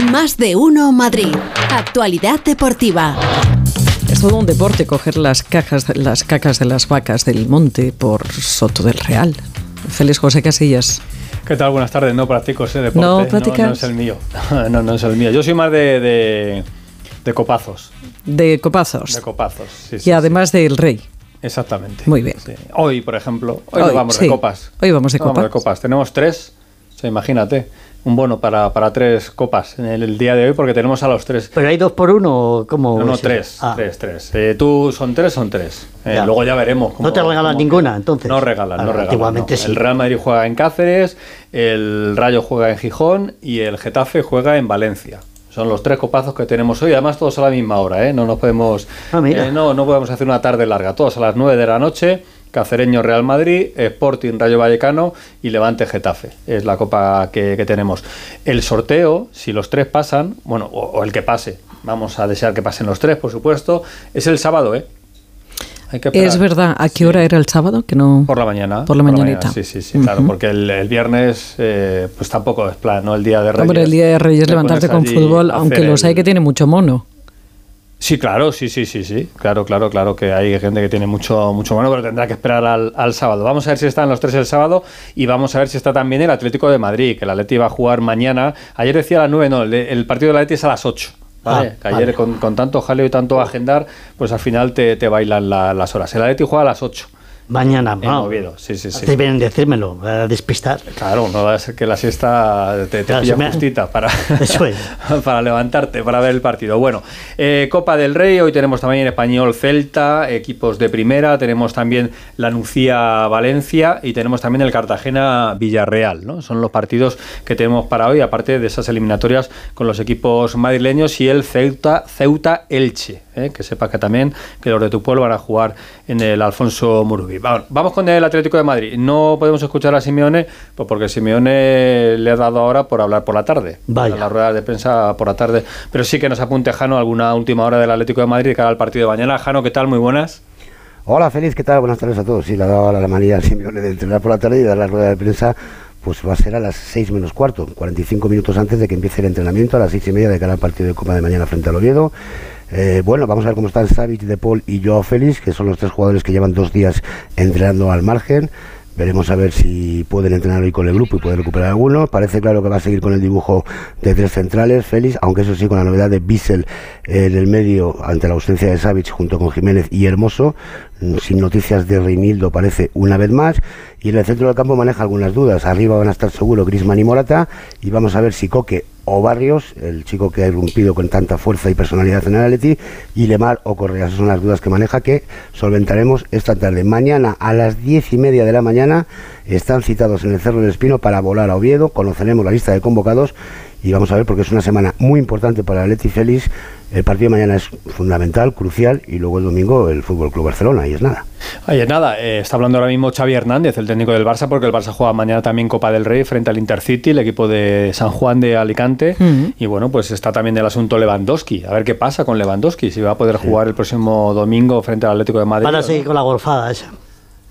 Más de uno Madrid. Actualidad deportiva. Es todo un deporte coger las cajas, las cacas de las vacas del monte por Soto del Real. Feliz José Casillas. ¿Qué tal? Buenas tardes. No practico ese deporte. ¿No practicas? No, es el mío. No, no es el mío. Yo soy más de, de, de copazos. De copazos. De copazos, sí, y sí, además del rey. Exactamente. Muy bien. Sí. Hoy, por ejemplo, hoy, vamos sí. de copas. Hoy vamos de copas. copas. Tenemos tres. Sea, imagínate, un bono para, para tres copas en el, el día de hoy porque tenemos a los tres. ¿Pero hay dos por uno o cómo? No, eso? tres, Ah. tres, tres. Eh, tú son tres, son tres. Eh, Ya. luego ya veremos. cómo- ¿No te regalan ninguna, entonces? No regalan, Ah, no regalan. antiguamente no. sí. El Real Madrid juega en Cáceres, el Rayo juega en Gijón y el Getafe juega en Valencia. Son los tres copazos que tenemos hoy, además todos a la misma hora, ¿eh? No nos podemos, Ah, mira. eh, no, no podemos hacer una tarde larga, todos a las 9 de la noche. Cacereño Real Madrid, Sporting Rayo Vallecano y Levante Getafe. Es la copa que, que tenemos. El sorteo, si los tres pasan, bueno, o, o el que pase, vamos a desear que pasen los tres, por supuesto, es el sábado, ¿eh? Hay que esperar. Es verdad. ¿A qué Sí. hora era el sábado? Que no. Por la mañana. Por la mañanita. Sí, sí, sí, claro, porque el, el viernes eh, pues tampoco es plan, ¿no? El día de Reyes. Hombre, el día de Reyes Te levantarte con fútbol, aunque los hay el- que tiene mucho mono. Sí, claro, sí, sí, sí, sí. Claro, claro, claro que hay gente que tiene mucho, mucho bueno, pero tendrá que esperar al, al sábado. Vamos a ver si están los tres el sábado y vamos a ver si está también el Atlético de Madrid, que el Atleti va a jugar mañana. Ayer decía a las 9, no, el, de- el partido del Atleti es a las 8. ¿vale? Ah, ayer vale. con, con tanto jaleo y tanto agendar, pues al final te, te bailan la- las horas. El Atleti juega a las 8 Mañana, en no. Sí, sí, sí. Hace bien decírmelo, a despistar. Claro, no va a ser que la siesta te, te Claro, pilla me justita para, Eso es. para levantarte, para ver el partido. Bueno, eh, Copa del Rey, hoy tenemos también Español Celta, equipos de primera, tenemos también la Nucía Valencia y tenemos también el Cartagena Villarreal, ¿no? Son los partidos que tenemos para hoy, aparte de esas eliminatorias con los equipos madrileños y el Ceuta, Ceuta Elche, ¿eh? que sepa que también que los de tu pueblo van a jugar en el Alfonso Murubi. Vamos, vamos con el Atlético de Madrid. No podemos escuchar a Simeone, pues porque Simeone le ha dado ahora por hablar por la tarde. Vaya. A las ruedas de prensa por la tarde. Pero sí que nos apunte Jano alguna última hora del Atlético de Madrid de cara al partido de mañana. Jano, ¿qué tal? Muy buenas. Hola, feliz, ¿qué tal? Buenas tardes a todos. Sí, le ha dado la manía al Simeone de entrenar por la tarde y dar la rueda de prensa, pues va a ser a las 6 menos cuarto, 45 minutos antes de que empiece el entrenamiento, a las 6 y media de cara al partido de Copa de mañana frente al Oviedo. Eh, bueno, vamos a ver cómo están Savic, De Paul y Joao Félix, que son los tres jugadores que llevan dos días entrenando al margen. Veremos a ver si pueden entrenar hoy con el grupo y pueden recuperar alguno. Parece claro que va a seguir con el dibujo de tres centrales, Félix, aunque eso sí, con la novedad de Bissell en el medio ante la ausencia de Savic junto con Jiménez y Hermoso. Mm, Sin noticias de Reinildo parece una vez más. Y en el centro del campo maneja algunas dudas. Arriba van a estar seguro Grisman y Morata. Y vamos a ver si Coque o Barrios, el chico que ha irrumpido con tanta fuerza y personalidad en el Atleti, y Lemar o Correa. Esas son las dudas que maneja que solventaremos esta tarde. Mañana a las diez y media de la mañana están citados en el Cerro del Espino para volar a Oviedo. Conoceremos la lista de convocados y vamos a ver porque es una semana muy importante para el Atleti Félix. El partido de mañana es fundamental, crucial y luego el domingo el Fútbol Club Barcelona y es nada. Oye, nada, eh, está hablando ahora mismo Xavi Hernández, el técnico del Barça, porque el Barça juega mañana también Copa del Rey frente al Intercity, el equipo de San Juan de Alicante. Y bueno, pues está también el asunto Lewandowski. A ver qué pasa con Lewandowski, si va a poder jugar el próximo domingo frente al Atlético de Madrid. Van a seguir con la golfada esa.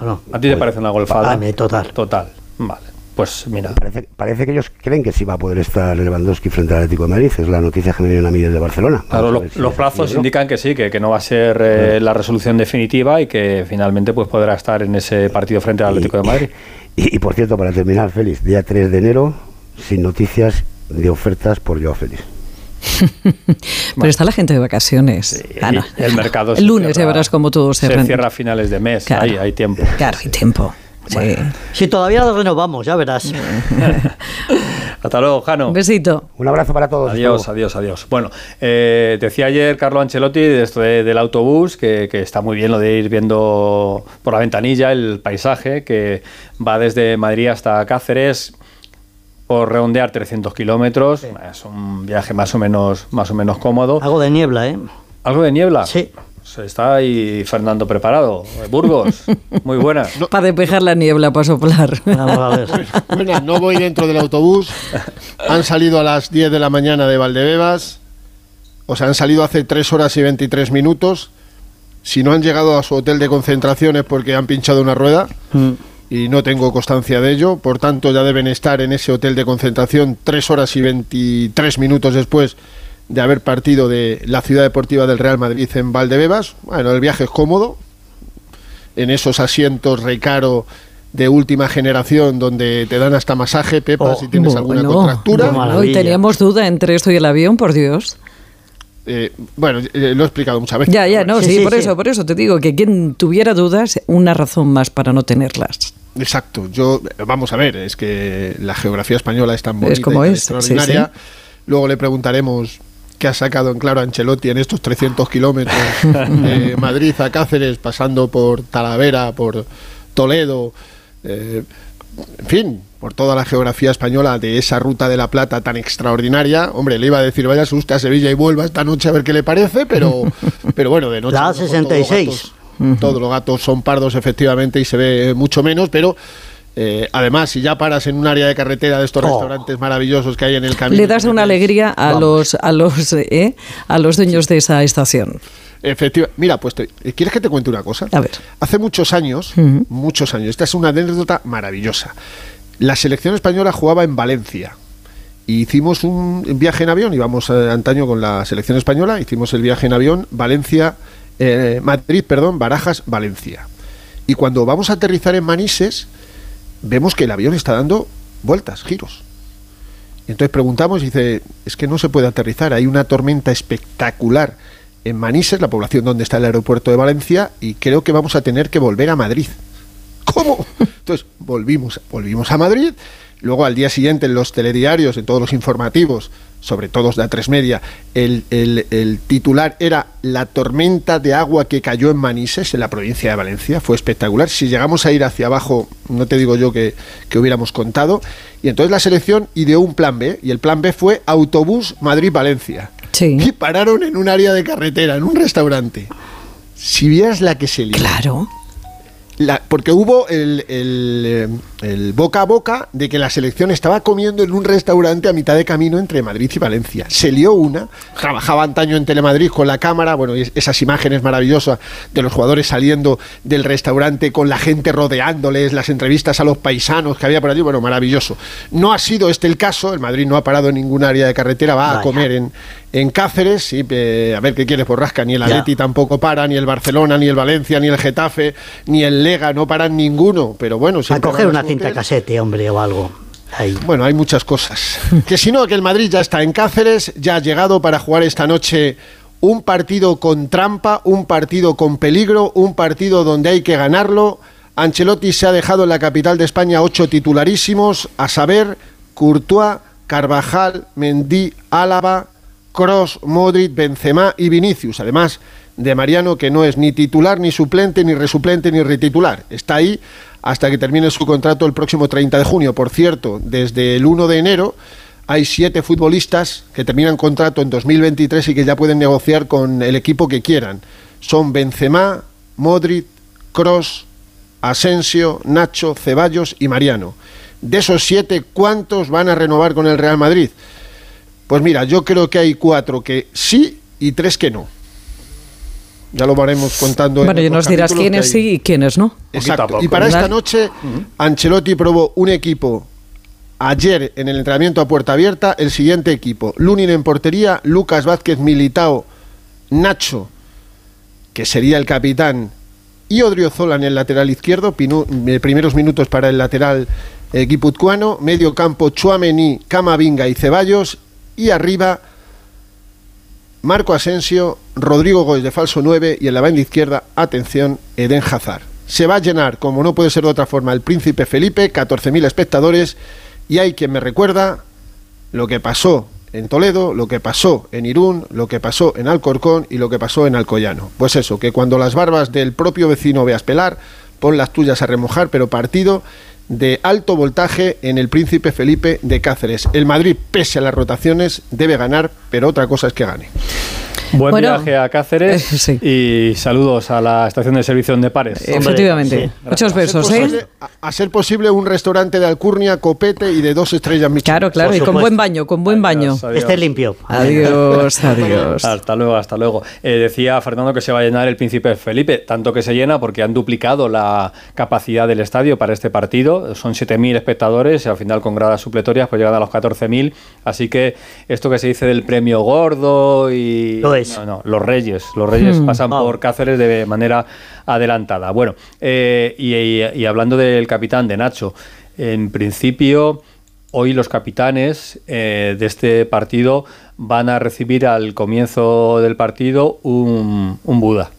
¿O no? ¿A ti te parece una golfada? A mí, total. Total. Vale. Pues mira. Parece, parece que ellos creen que sí va a poder estar Lewandowski frente al Atlético de Madrid. Es la noticia que me dieron a mí desde Barcelona. Vamos Claro, lo- si los plazos indican que sí, que, que no va a ser eh, la resolución definitiva y que finalmente pues podrá estar en ese partido frente al Atlético de Madrid. Y, y, por cierto, para terminar, Félix, día 3 de enero, sin noticias de ofertas por Joao Félix. Pero está la gente de vacaciones. Sí, Ah, el mercado El lunes ya cierra- verás cómo todo se, se cierra a finales de mes. Claro. Hay, hay tiempo. Claro, hay tiempo. Sí. Si todavía lo renovamos, ya verás. Hasta luego, Jano. Un besito. Un abrazo para todos. Adiós, adiós, adiós. Bueno, eh, decía ayer Carlo Ancelotti de esto de- del autobús que, que está muy bien lo de ir viendo por la ventanilla el paisaje que va desde Madrid hasta Cáceres por redondear 300 kilómetros. Es un viaje más o menos más o menos cómodo. Algo de niebla, ¿eh? ¿Algo de niebla? Sí. Se está ahí Fernando preparado. Burgos, muy buena. Para despejar la niebla, para soplar. Vamos a ver. Bueno, no voy dentro del autobús. Han salido a las 10 de la mañana de Valdebebas. O sea, han salido hace 3 horas y 23 minutos. Si no han llegado a su hotel de concentración es porque han pinchado una rueda. Mm. y no tengo constancia de ello. Por tanto, ya deben estar en ese hotel de concentración tres horas y 23 minutos después de haber partido de la ciudad deportiva del Real Madrid en Valdebebas. Bueno, el viaje es cómodo, en esos asientos recaro de última generación donde te dan hasta masaje, Pepa, Oh, si tienes alguna contractura. Qué bueno, y maravilla. teníamos duda entre esto y el avión, por Dios. Eh, bueno, eh, lo he explicado muchas veces. Ya, ya, no, Sí, sí, sí, por sí. eso, por eso te digo que quien tuviera dudas, una razón más para no tenerlas. Exacto. Yo, vamos a ver, es que la geografía española es tan bonita Es como y tan es, sí, extraordinaria. Luego le preguntaremos qué ha sacado en claro Ancelotti en estos 300 kilómetros de Madrid a Cáceres, pasando por Talavera, por Toledo, eh, en fin, por toda la geografía española de esa ruta de la Plata tan extraordinaria. Hombre, le iba a decir, vaya usted a Sevilla y vuelva esta noche a ver qué le parece, pero, pero bueno, de noche... La a lo mejor todos los 66. gatos- Todos los gatos son pardos, efectivamente, y se ve mucho menos, pero... eh, además, si ya paras en un área de carretera de estos Oh. restaurantes maravillosos que hay en el camino. Le das una alegría a Vamos. los a los eh, a los dueños de esa estación. Efectiva- Mira, pues, te- ¿quieres que te cuente una cosa? A ver. Hace muchos años, muchos años, esta es una anécdota maravillosa. La selección española jugaba en Valencia. Y hicimos un viaje en avión, íbamos eh, antaño con la selección española, hicimos el viaje en avión Valencia, eh, Madrid, perdón, Barajas, Valencia. Y cuando vamos a aterrizar en Manises, vemos que el avión está dando vueltas, giros. Entonces preguntamos y dice, es que no se puede aterrizar, hay una tormenta espectacular en Manises, la población donde está el aeropuerto de Valencia, y creo que vamos a tener que volver a Madrid. ¿Cómo? Entonces volvimos, volvimos a Madrid, luego al día siguiente en los telediarios, en todos los informativos, sobre todo de A3 Media, el, el- el titular era La tormenta de agua que cayó en Manises, en la provincia de Valencia. Fue espectacular. Si llegamos a ir hacia abajo, no te digo yo que, que hubiéramos contado. Y entonces la selección ideó un plan B, y el plan B fue autobús Madrid-Valencia. Sí. Y pararon en un área de carretera, en un restaurante. Si vieras la que se lió. Claro. La- porque hubo el, el, eh, el boca a boca de que la selección estaba comiendo en un restaurante a mitad de camino entre Madrid y Valencia. Se lió una, trabajaba antaño en Telemadrid con la cámara, bueno, esas imágenes maravillosas de los jugadores saliendo del restaurante con la gente rodeándoles, las entrevistas a los paisanos que había por allí, bueno, maravilloso. No ha sido este el caso, el Madrid no ha parado en ningún área de carretera, va a comer en, en Cáceres, sí, eh, a ver qué quieres borrasca, ni el Ya. Atleti tampoco para, ni el Barcelona, ni el Valencia, ni el Getafe, ni el Lega, no paran ninguno, pero bueno, A coger una cinta casete, hombre, o algo. Ahí. Bueno, hay muchas cosas. Que si no, que el Madrid ya está en Cáceres, ya ha llegado para jugar esta noche un partido con trampa, un partido con peligro, un partido donde hay que ganarlo. Ancelotti se ha dejado en la capital de España ocho titularísimos, a saber, Courtois, Carvajal, Mendy, Álava, Cross, Modric, Benzema y Vinicius. Además de Mariano, que no es ni titular, ni suplente, ni resuplente, ni retitular. Está ahí hasta que termine su contrato el próximo 30 de junio. Por cierto, desde el 1 de enero hay siete futbolistas que terminan contrato en 2023 y que ya pueden negociar con el equipo que quieran. Son Benzema, Modric, Cross, Asensio, Nacho, Ceballos y Mariano. De esos siete, ¿cuántos van a renovar con el Real Madrid? Pues mira, yo creo que hay cuatro que sí y tres que no. Ya lo haremos contando. en Bueno, y otros nos dirás quiénes sí y quiénes no. Exacto. Y para esta noche, Ancelotti probó un equipo ayer en el entrenamiento a puerta abierta. El siguiente equipo: Lunin en portería, Lucas Vázquez, Militao, Nacho, que sería el capitán, y Odriozola en el lateral izquierdo. pinu- eh, primeros minutos para el lateral eh, guipuzcoano. Medio campo: Chuamení, Camavinga y Ceballos. Y arriba. Marco Asensio, Rodrigo Goes de falso 9 y en la banda izquierda, atención, Eden Hazard. Se va a llenar, como no puede ser de otra forma, el Príncipe Felipe, 14.000 espectadores y hay quien me recuerda lo que pasó en Toledo, lo que pasó en Irún, lo que pasó en Alcorcón y lo que pasó en Alcoyano. Pues eso, que cuando las barbas del propio vecino veas pelar, pon las tuyas a remojar, pero partido de alto voltaje en el Príncipe Felipe de Cáceres. El Madrid, pese a las rotaciones, debe ganar, pero otra cosa es que gane. Buen Bueno, viaje a Cáceres eh, sí. y saludos a la estación de servicio de Pares. Efectivamente. Muchos A ser, besos, posible, ¿eh? a- ser posible un restaurante de alcurnia, copete y de dos estrellas Michelin. Claro, claro, Por y con buen baño, con buen baño. Adiós, adiós. Esté limpio. Adiós, adiós. Hasta luego, hasta luego. Eh, decía Fernando que se va a llenar el Príncipe Felipe, tanto que se llena porque han duplicado la capacidad del estadio para este partido. Son 7.000 espectadores y al final con gradas supletorias pues llegan a los 14.000. Así que esto que se dice del premio gordo y... es. No, no, los reyes. Los reyes pasan Ah. por Cáceres de manera adelantada. Bueno, eh, y, y- y hablando del capitán, de Nacho, en principio... Hoy los capitanes eh, de este partido van a recibir al comienzo del partido un, un Buda.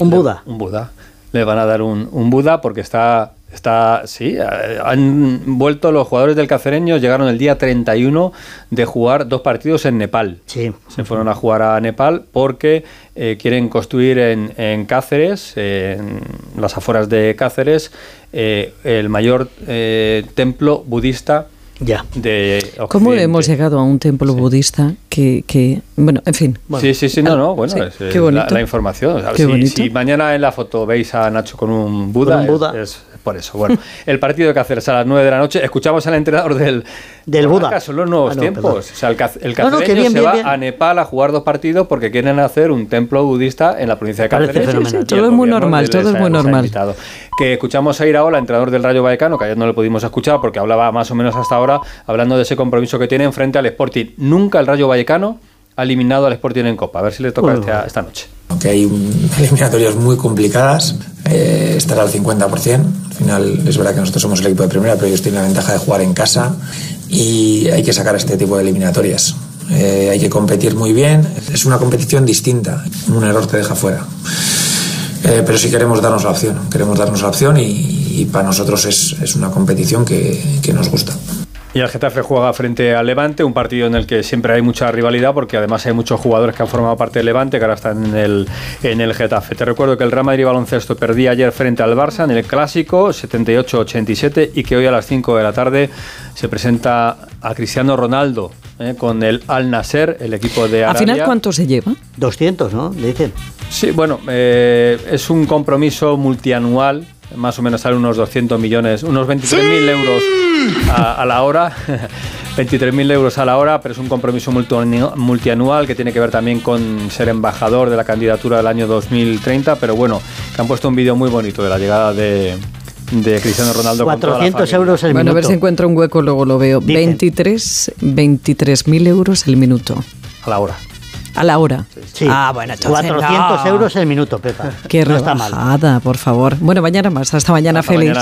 Un Buda. Un Buda. Le van a dar un, un Buda porque está, está, sí, eh, han vuelto los jugadores del cacereño, llegaron el día 31 de jugar dos partidos en Nepal. Sí. Se fueron a jugar a Nepal porque eh, quieren construir en, en Cáceres, eh, en las afueras de Cáceres, eh, el mayor eh, templo budista Ya. de ¿Cómo hemos llegado a un templo budista que, que- bueno, en fin. Sí, sí, sí, no, no, bueno, Sí, es, qué la, bonito. la información. O sea, Qué si, bonito. si mañana en la foto veis a Nacho con un Buda, Con un Buda. Es, es por eso. Bueno, el partido de Cáceres a las 9 de la noche. Escuchamos al entrenador del, Del Buda. Son los nuevos Ah, no, tiempos. perdón. O sea, el, el No, no, que cacereño bien, se bien, va bien. a Nepal a jugar dos partidos porque quieren hacer un templo budista en la provincia de Cáceres. Y el Todo es muy normal, todo es muy normal. invitado. Que escuchamos a Iraola, entrenador del Rayo Vallecano, que ayer no le pudimos escuchar porque hablaba más o menos hasta ahora, hablando de ese compromiso que tienen frente al Sporting. Nunca el Rayo Vallecano ha eliminado al Sporting en Copa. A ver si le toca Uy, esta, esta noche. Aunque hay un- eliminatorias muy complicadas, eh, estar al 50%. Al final es verdad que nosotros somos el equipo de primera, pero ellos tienen la ventaja de jugar en casa y hay que sacar este tipo de eliminatorias. Eh, hay que competir muy bien. Es una competición distinta. Un error te deja fuera. Eh, pero sí queremos darnos la opción. Queremos darnos la opción y, y para nosotros es, es una competición que, que nos gusta. Y el Getafe juega frente al Levante, un partido en el que siempre hay mucha rivalidad porque además hay muchos jugadores que han formado parte del Levante que ahora están en el, en el Getafe. Te recuerdo que el Real Madrid baloncesto perdía ayer frente al Barça en el Clásico 78-87 y que hoy a las 5 de la tarde se presenta a Cristiano Ronaldo eh, con el Al Nasser, el equipo de ¿Al Arabia. final cuánto se lleva? 200, ¿no? Dicen. Sí, bueno, eh, es un compromiso multianual, más o menos sale unos 200 millones, unos 23.000 euros a, a la hora. 23.000 euros a la hora, pero es un compromiso multianu- multianual que tiene que ver también con ser embajador de la candidatura del año 2030. Pero bueno, que han puesto un vídeo muy bonito de la llegada de, de Cristiano Ronaldo. con toda la 400 familia. euros el bueno, a ver minuto. si encuentro un hueco, luego lo veo. Dicen. 23 23.000 euros el minuto. A la hora. A la hora. Sí. Ah, bueno, entonces 400 no. euros el minuto, Pepa. Qué no está mal. rebajada, por favor. Bueno, mañana más. Hasta mañana, Hasta Félix. mañana.